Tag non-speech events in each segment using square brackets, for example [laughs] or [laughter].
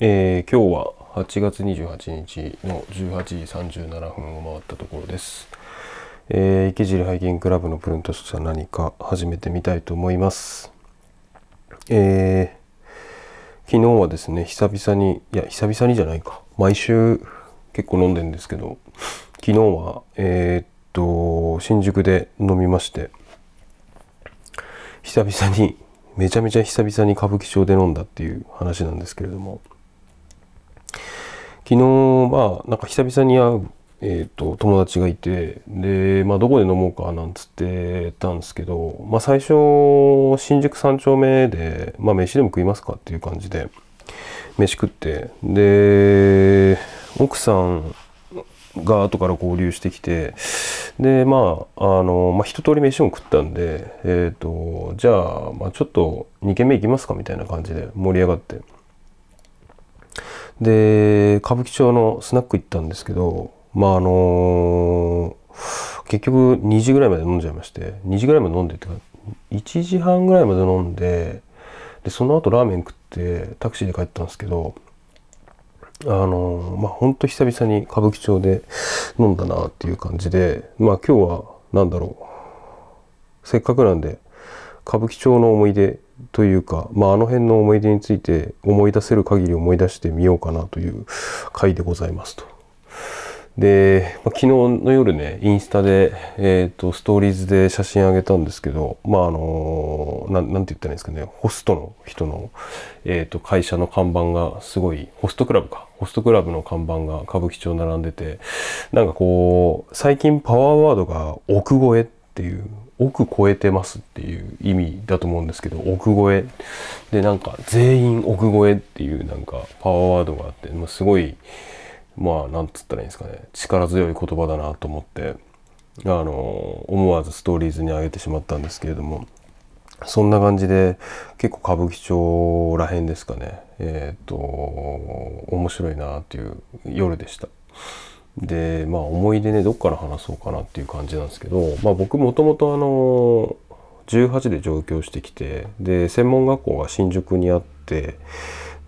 えー、今日は8月28日の18時37分を回ったところです。えー、池尻ハイキングクラブのプルンとした何か始めてみたいと思います。えー、昨日はですね、久々に、いや、久々にじゃないか。毎週結構飲んでんですけど、昨日は、えー、っと、新宿で飲みまして、久々に、めちゃめちゃ久々に歌舞伎町で飲んだっていう話なんですけれども、昨日まあなんか久々に会う、えー、と友達がいてで、まあ、どこで飲もうかなんつってたんですけど、まあ、最初新宿三丁目で、まあ、飯でも食いますかっていう感じで飯食ってで奥さんが後から合流してきてでまああの、まあ、一通り飯も食ったんでえっ、とじゃあ、まあ、ちょっと2軒目行きますかみたいな感じで盛り上がって。で歌舞伎町のスナック行ったんですけどまああの結局2時ぐらいまで飲んじゃいまして2時ぐらいまで飲んでってか1時半ぐらいまで飲んででその後ラーメン食ってタクシーで帰ったんですけどあのまあほんと久々に歌舞伎町で飲んだなっていう感じでまあ今日は何だろう。せっかくなんで歌舞伎町の思い出というか、まあ、あの辺の思い出について思い出せる限り思い出してみようかなという回でございますと。で、まあ、昨日の夜ねインスタで、えーと、ストーリーズで写真あげたんですけどまああのなんなんて言ったらいいんですかねホストの人の、えーと、会社の看板がすごいホストクラブかホストクラブの看板が歌舞伎町並んでてなんかこう最近パワーワードが奥越えっていう奥超えてますっていう意味だと思うんですけど奥越え。でなんか全員奥越えっていうなんかパワーワードがあってもうすごいまあなんつったらいいんですかね。力強い言葉だなと思ってあの思わずストーリーズに上げてしまったんですけれどもそんな感じで結構歌舞伎町らへんですかね。えっ、と面白いなっていう夜でした。でまあ思い出ねどっから話そうかなっていう感じなんですけど、まあ、僕もともとあの18で上京してきてで専門学校が新宿にあって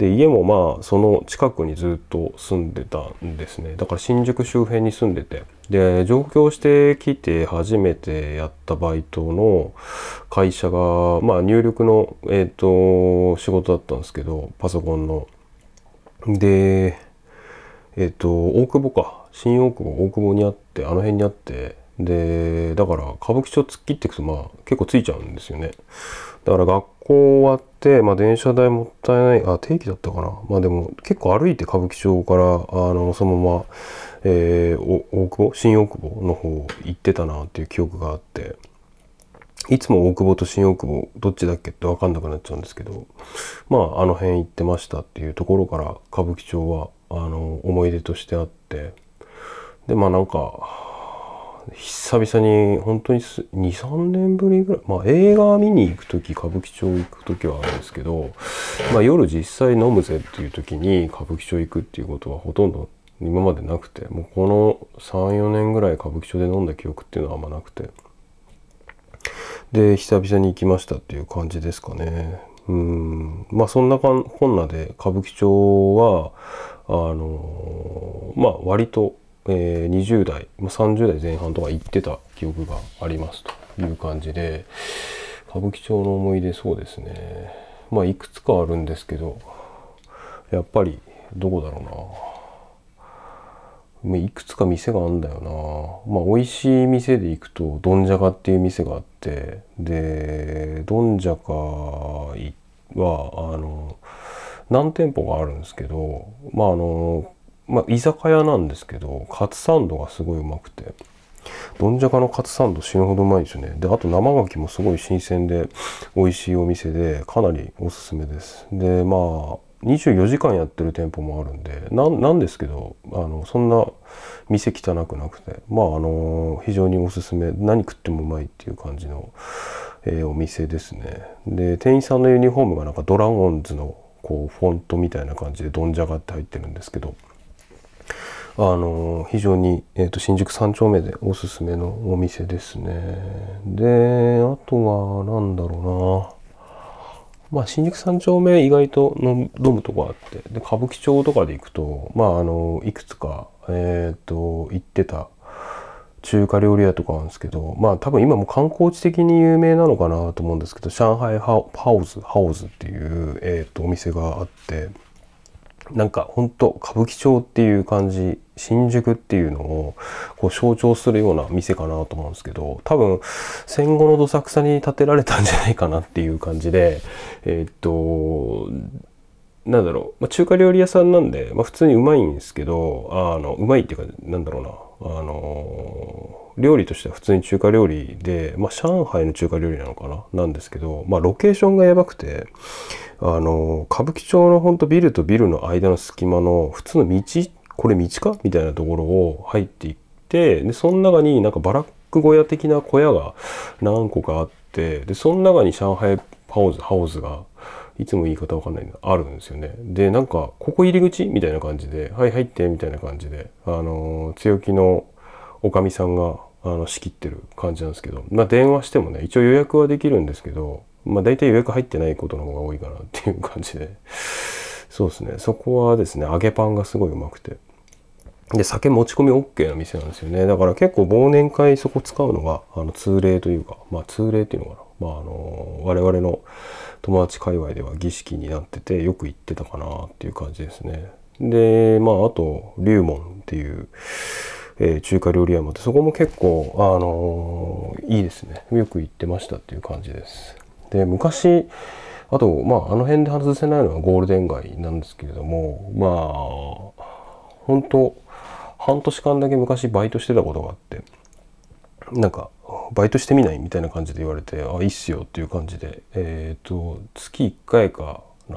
で家もまあその近くにずっと住んでたんですね。だから新宿周辺に住んでて。で上京してきて初めてやったバイトの会社がまあ入力の、えーと、仕事だったんですけどパソコンの。でえっ、と大久保か。新大久保大久保にあってあの辺にあってでだから歌舞伎町突っ切っていくとまあ結構ついちゃうんですよね。だから学校終わってまあ電車代もったいないあ定期だったかな。まあでも結構歩いて歌舞伎町からあのそのまま、えー、大久保？新大久保の方行ってたなっていう記憶があって。いつも大久保と新大久保どっちだっけって分かんなくなっちゃうんですけどまああの辺行ってましたっていうところから歌舞伎町はあの思い出としてあって。でまあなんか久々に本当に23年ぶりぐらいまあ映画見に行く時歌舞伎町行く時はあるんですけど、まあ、夜実際飲むぜっていう時に歌舞伎町行くっていうことはほとんど今までなくてもうこの34年ぐらい歌舞伎町で飲んだ記憶っていうのはあんまなくて。で久々に行きましたっていう感じですかね。うん。まあそんなこんなで歌舞伎町はあのまあ割とえー、20代30代前半とか行ってた記憶がありますという感じで歌舞伎町の思い出そうですね。まあいくつかあるんですけどやっぱりどこだろうな。いくつか店があるんだよな。まあ美味しい店で行くとどんじゃかっていう店があってでどんじゃかはあの何店舗があるんですけどまああのまあ、居酒屋なんですけど、カツサンドがすごいうまくて、どんじゃかのカツサンド死ぬほどうまいですよね。で、あと生牡蠣もすごい新鮮で美味しいお店で、かなりおすすめです。で、まあ、24時間やってる店舗もあるんで、なんですけど、あの、そんな店汚くなくて、まあ、あの、非常におすすめ、何食ってもうまいっていう感じの、えー、お店ですね。で、店員さんのユニフォームがなんかドラゴンズのこうフォントみたいな感じでどんじゃがって入ってるんですけど、あの非常に、えーと、新宿三丁目でおすすめのお店ですね。であとは何だろうな。まあ、新宿三丁目意外と飲むとこあって。で歌舞伎町とかで行くとまああのいくつかえっ、と行ってた中華料理屋とかあるんですけどまあ多分今も観光地的に有名なのかなと思うんですけど上海ハウズハウズっていう、えーと、お店があって。なんかほんと歌舞伎町っていう感じ新宿っていうのをこう象徴するような店かなと思うんですけど多分戦後のどさくさに建てられたんじゃないかなっていう感じでえっ、となんだろう、まあ、中華料理屋さんなんで、まあ、普通にうまいんですけどあのうまいっていうかなんだろうなあの料理としては普通に中華料理で、まあ、上海の中華料理なのかな？なんですけど、まあ、ロケーションがやばくてあの歌舞伎町のほんとビルとビルの間の隙間の普通の道？これ道か？みたいなところを入っていってでその中になんかバラック小屋的な小屋が何個かあってでその中に上海ハウズハウズがいつも言い方わかんないのあるんですよね。で、なんか、ここ入り口？みたいな感じで、はい、入って、みたいな感じで、あの、強気のおかみさんが、あの、仕切ってる感じなんですけど、まあ、電話してもね、一応予約はできるんですけど、まあ、大体予約入ってないことの方が多いかなっていう感じで、[laughs] そうですね、そこはですね、揚げパンがすごいうまくて、で、酒持ち込み OK な店なんですよね。だから結構忘年会そこ使うのが、あの、通例というか、まあ、通例っていうのかな。まあ、あの、我々の友達界隈では儀式になっててよく行ってたかなっていう感じですね。でまああと龍門っていう、え、中華料理屋もってそこも結構あの、いいですねよく行ってましたっていう感じです。で昔あとまああの辺で外せないのはゴールデン街なんですけれどもまあ本当半年間だけ昔バイトしてたことがあってなんかバイトしてみないみたいな感じで言われてあいいっすよっていう感じでえっ、ー、と月1回かな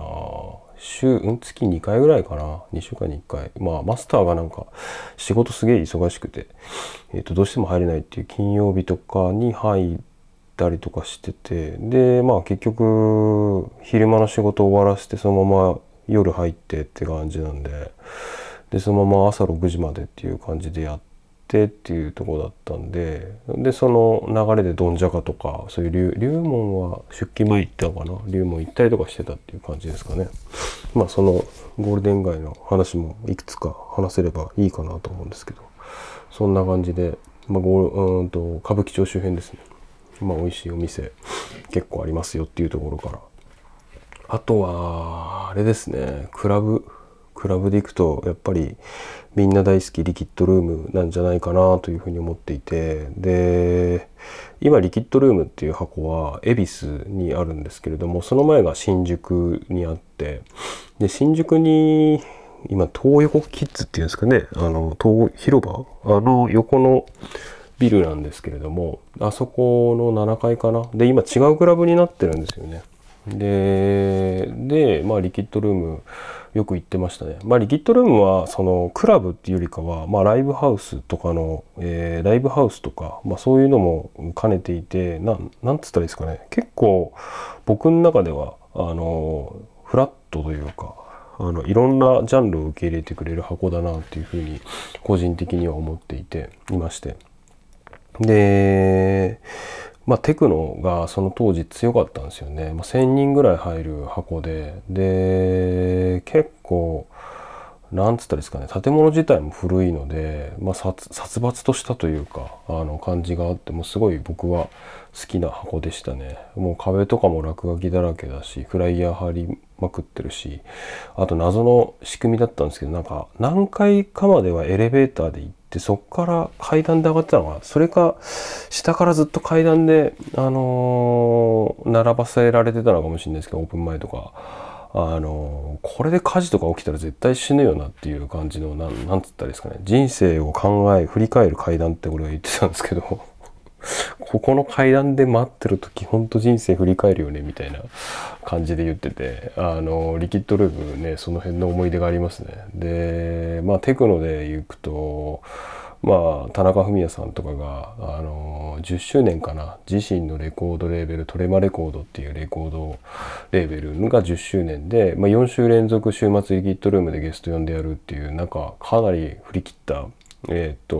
週、うん、月2回ぐらいかな。2週間に1回。まあマスターがなんか仕事すげえ忙しくて、えーと、どうしても入れないっていう金曜日とかに入ったりとかしてて。でまあ結局昼間の仕事終わらせてそのまま夜入ってって感じなんで。でそのまま朝6時までっていう感じでやっててっていうとこだったんででその流れでどんじゃかとかそういう龍門は出勤前行ったのかな？龍門行ったりとかしてたっていう感じですかね。まあそのゴールデン街の話もいくつか話せればいいかなと思うんですけどそんな感じで、まあ、ゴーうんと歌舞伎町周辺ですね。まあ美味しいお店結構ありますよっていうところから。あとはあれですね。クラブクラブで行くとやっぱりみんな大好きリキッドルームなんじゃないかなというふうに思っていてで今リキッドルームっていう箱は恵比寿にあるんですけれどもその前が新宿にあってで新宿に今東横キッズっていうんですかねあの東広場あの横のビルなんですけれどもあそこの7階かな。で今違うクラブになってるんですよね。ででまあリキッドルームよく行ってましたね。まあ、リキッドルームはそのクラブっていうよりかは、まあ、ライブハウスとかの、えー、ライブハウスとか、まあ、そういうのも兼ねていてななんつったらいいですかね結構僕の中ではあのフラットというかあのいろんなジャンルを受け入れてくれる箱だなっていうふうに個人的には思っていていましてでまあ、テクノがその当時強かったんですよね、まあ、1,000人ぐらい入る箱で。で結構なんつったらですかね。建物自体も古いので、まあ、殺伐としたというかあの感じがあってもすごい僕は好きな箱でしたね。もう壁とかも落書きだらけだしフライヤー貼りまくってるしあと謎の仕組みだったんですけどなんか何階かまではエレベーターで行ってでそこから階段で上がってたのかな？それか下からずっと階段で、あのー、並ばせられてたのかもしれないですけどオープン前とか、あのー、これで火事とか起きたら絶対死ぬよなっていう感じのなんなんつったらいいですかね。人生を考え振り返る階段って俺は言ってたんですけど。ここの階段で待ってる時ほんと人生振り返るよねみたいな感じで言っててあのリキッドルームねその辺の思い出がありますね。でまあテクノで行くとまあ田中文也さんとかがあの10周年かな自身のレコードレーベルトレマレコードっていうレコードレーベルが10周年で、まあ、4週連続週末リキッドルームでゲスト呼んでやるっていうなんかかなり振り切ったえっ、と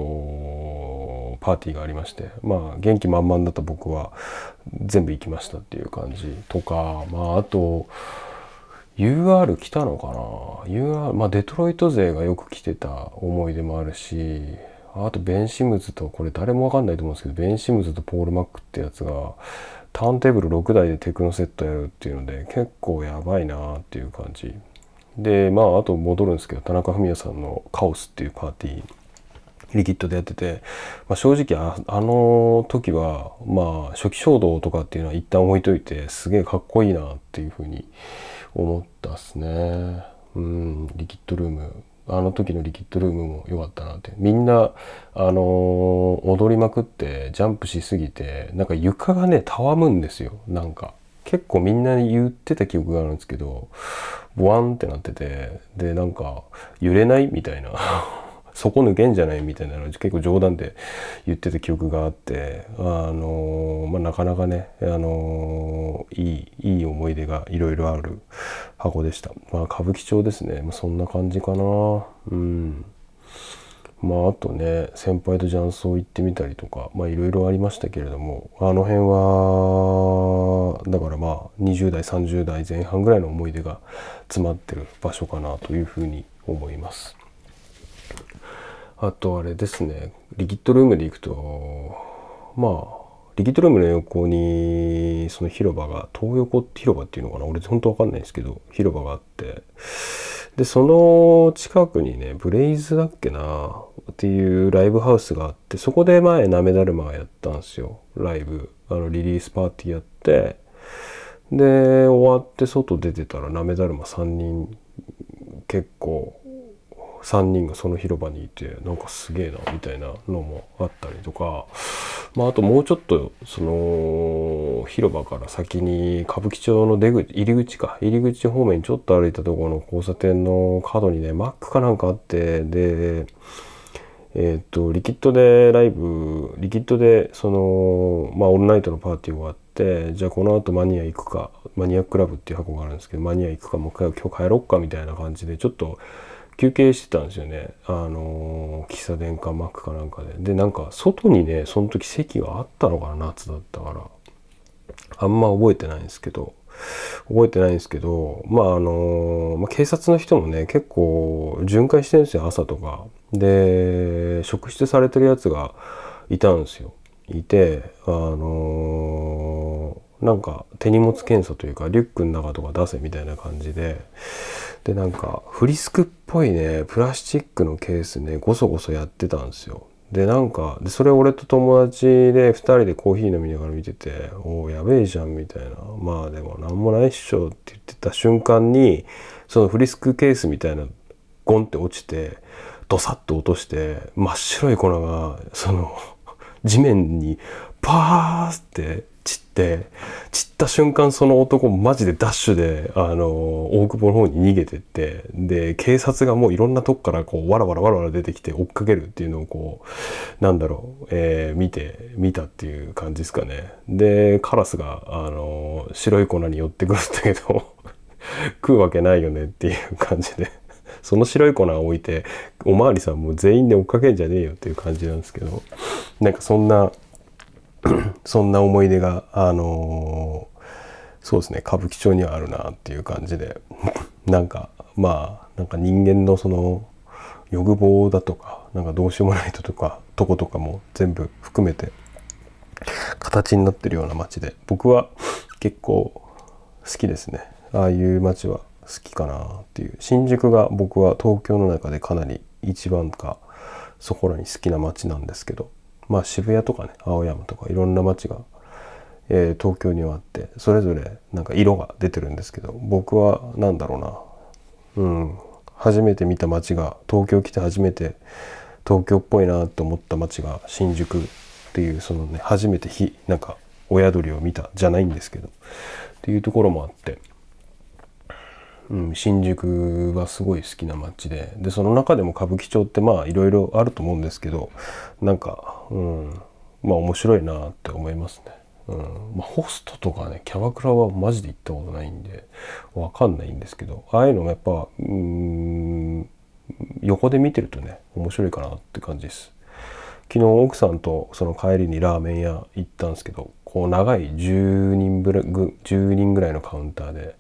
パーティーがありましてまあ元気満々だった僕は全部行きましたっていう感じとかまああと UR 来たのかな？UR まあデトロイト勢がよく来てた思い出もあるしあとベン・シムズとこれ誰もわかんないと思うんですけどベン・シムズとポール・マックってやつがターンテーブル6台でテクノセットやるっていうので結構やばいなっていう感じ。でまああと戻るんですけど田中文也さんの「カオス」っていうパーティーリキッドでやってて、まあ、正直ああの時はまあ初期衝動とかっていうのは一旦置いといてすげえかっこいいなっていうふうに思ったっすね。うんリキッドルーム。あの時のリキッドルームも良かったなって。みんなあのー、踊りまくってジャンプしすぎてなんか床がねたわむんですよ。なんか。結構みんなに言ってた記憶があるんですけどボワンってなっててでなんか揺れないみたいな。底抜けんじゃないみたいなの結構冗談で言ってた記憶があってあのまあ、なかなかねあのいいいい思い出がいろいろある箱でした。まあ歌舞伎町ですね、まあ、そんな感じかな。うん。まああとね先輩と雀荘行ってみたりとかいろいろありましたけれどもあの辺はだからまあ20代30代前半ぐらいの思い出が詰まってる場所かなというふうに思います。あとあれですね。リキッドルームで行くとまあリキッドルームの横にその広場が東横広場っていうのかな？俺本当わかんないんですけど広場があって。でその近くにねブレイズだっけな？っていうライブハウスがあってそこで前なめだるまがやったんですよ。ライブ。あのリリースパーティーやって。で終わって外出てたらなめだるま3人結構3人がその広場にいてなんかすげえなみたいなのもあったりとか、まあ、あともうちょっとその広場から先に歌舞伎町の出口入り口か。入り口方面ちょっと歩いたところの交差点の角にねマックかなんかあってでえっ、とリキッドでライブリキッドでそのまあオールナイトのパーティー終わってじゃあこの後マニア行くかマニアクラブっていう箱があるんですけどマニア行くかもう一回今日帰ろっかみたいな感じでちょっと休憩してたんですよね。あの喫茶店かマックかなんかで。でなんか外にねその時席があったのかな夏だったから。あんま覚えてないんですけど。覚えてないんですけどまああの、まあ、警察の人もね結構巡回してるんですよ朝とか。で職質されてるやつがいたんですよ。いてあのなんか手荷物検査というかリュックの中とか出せみたいな感じで。でなんかフリスクっぽいねプラスチックのケースねごそごそやってたんですよ。でなんかでそれ俺と友達で2人でコーヒー飲みながら見てて「おおやべえじゃん」みたいな「まあでも何もないっしょ」って言ってた瞬間にそのフリスクケースみたいなゴンって落ちてドサッと落として真っ白い粉がその地面にパーって散って散った瞬間その男マジでダッシュであの大久保の方に逃げてってで警察がもういろんなとこからこうわらわらわらわら出てきて追っかけるっていうのをこうなんだろう、えー、見て見たっていう感じですかね。でカラスがあの白い粉に寄ってくるんだけど [laughs] 食うわけないよねっていう感じで。その白い粉を置いておまわりさんも全員で追っかけんじゃねえよっていう感じなんですけどなんかそんな [clears throat] そんな思い出があのー、そうですね歌舞伎町にはあるなっていう感じで [laughs] なんかまあなんか人間のその欲望だとかなんかどうしようもないととかとことかも全部含めて形になってるような街で僕は結構好きですね。ああいう街は好きかなっていう。新宿が僕は東京の中でかなり一番かそこらに好きな街なんですけど。まあ渋谷とかね青山とかいろんな街が、えー、東京にはあってそれぞれなんか色が出てるんですけど僕は何だろうな。うん。初めて見た街が東京来て初めて東京っぽいなと思った街が新宿っていうそのね初めてひなんか親鳥を見たじゃないんですけどっていうところもあって。うん、新宿はすごい好きな街ででその中でも歌舞伎町ってまあいろいろあると思うんですけどなんか、うん、まあ面白いなって思いますね。うんまあ、ホストとかねキャバクラはマジで行ったことないんでわかんないんですけどああいうのもやっぱうん横で見てるとね面白いかなって感じです昨日奥さんとその帰りにラーメン屋行ったんですけどこう長い10人ぐらい10人ぐらいのカウンターで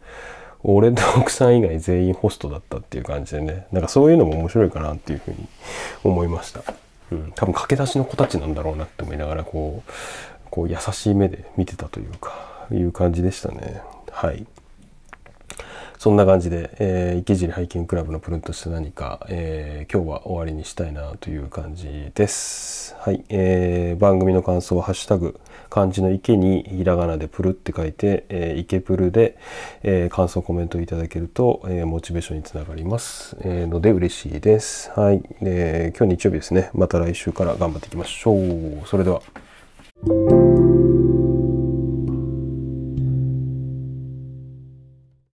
俺と奥さん以外全員ホストだったっていう感じでね。なんかそういうのも面白いかなっていうふうに思いました、うん、多分駆け出しの子たちなんだろうなって思いながらこうこう優しい目で見てたというかいう感じでしたね。はい。そんな感じで、えー、池尻ハイキングクラブのプルンとして何か、えー、今日は終わりにしたいなという感じです。はい、えー、番組の感想はハッシュタグ漢字の池にひらがなでプルって書いて、えー、池プルで、えー、感想コメントいただけると、えー、モチベーションにつながります、えー、ので嬉しいです。はい、えー、今日日曜日ですね。また来週から頑張っていきましょう。それでは。